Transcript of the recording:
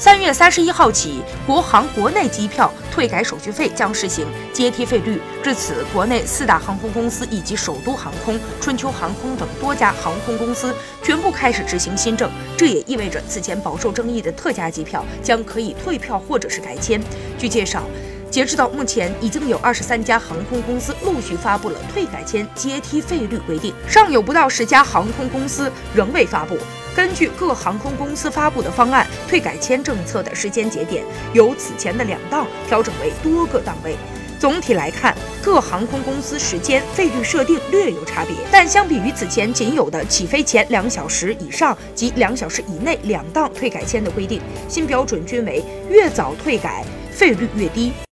三月三十一号起，国航国内机票退改手续费将实行阶梯费率。至此，国内四大航空公司以及首都航空、春秋航空等多家航空公司全部开始执行新政。这也意味着此前饱受争议的特价机票将可以退票或者是改签。据介绍。截止到目前，已经有二十三家航空公司陆续发布了退改签阶梯费率规定，尚有不到十家航空公司仍未发布。根据各航空公司发布的方案，退改签政策的时间节点由此前的两档调整为多个档位。总体来看，各航空公司时间费率设定略有差别，但相比于此前仅有的起飞前两小时以上及两小时以内两档退改签的规定，新标准均为越早退改费率越低。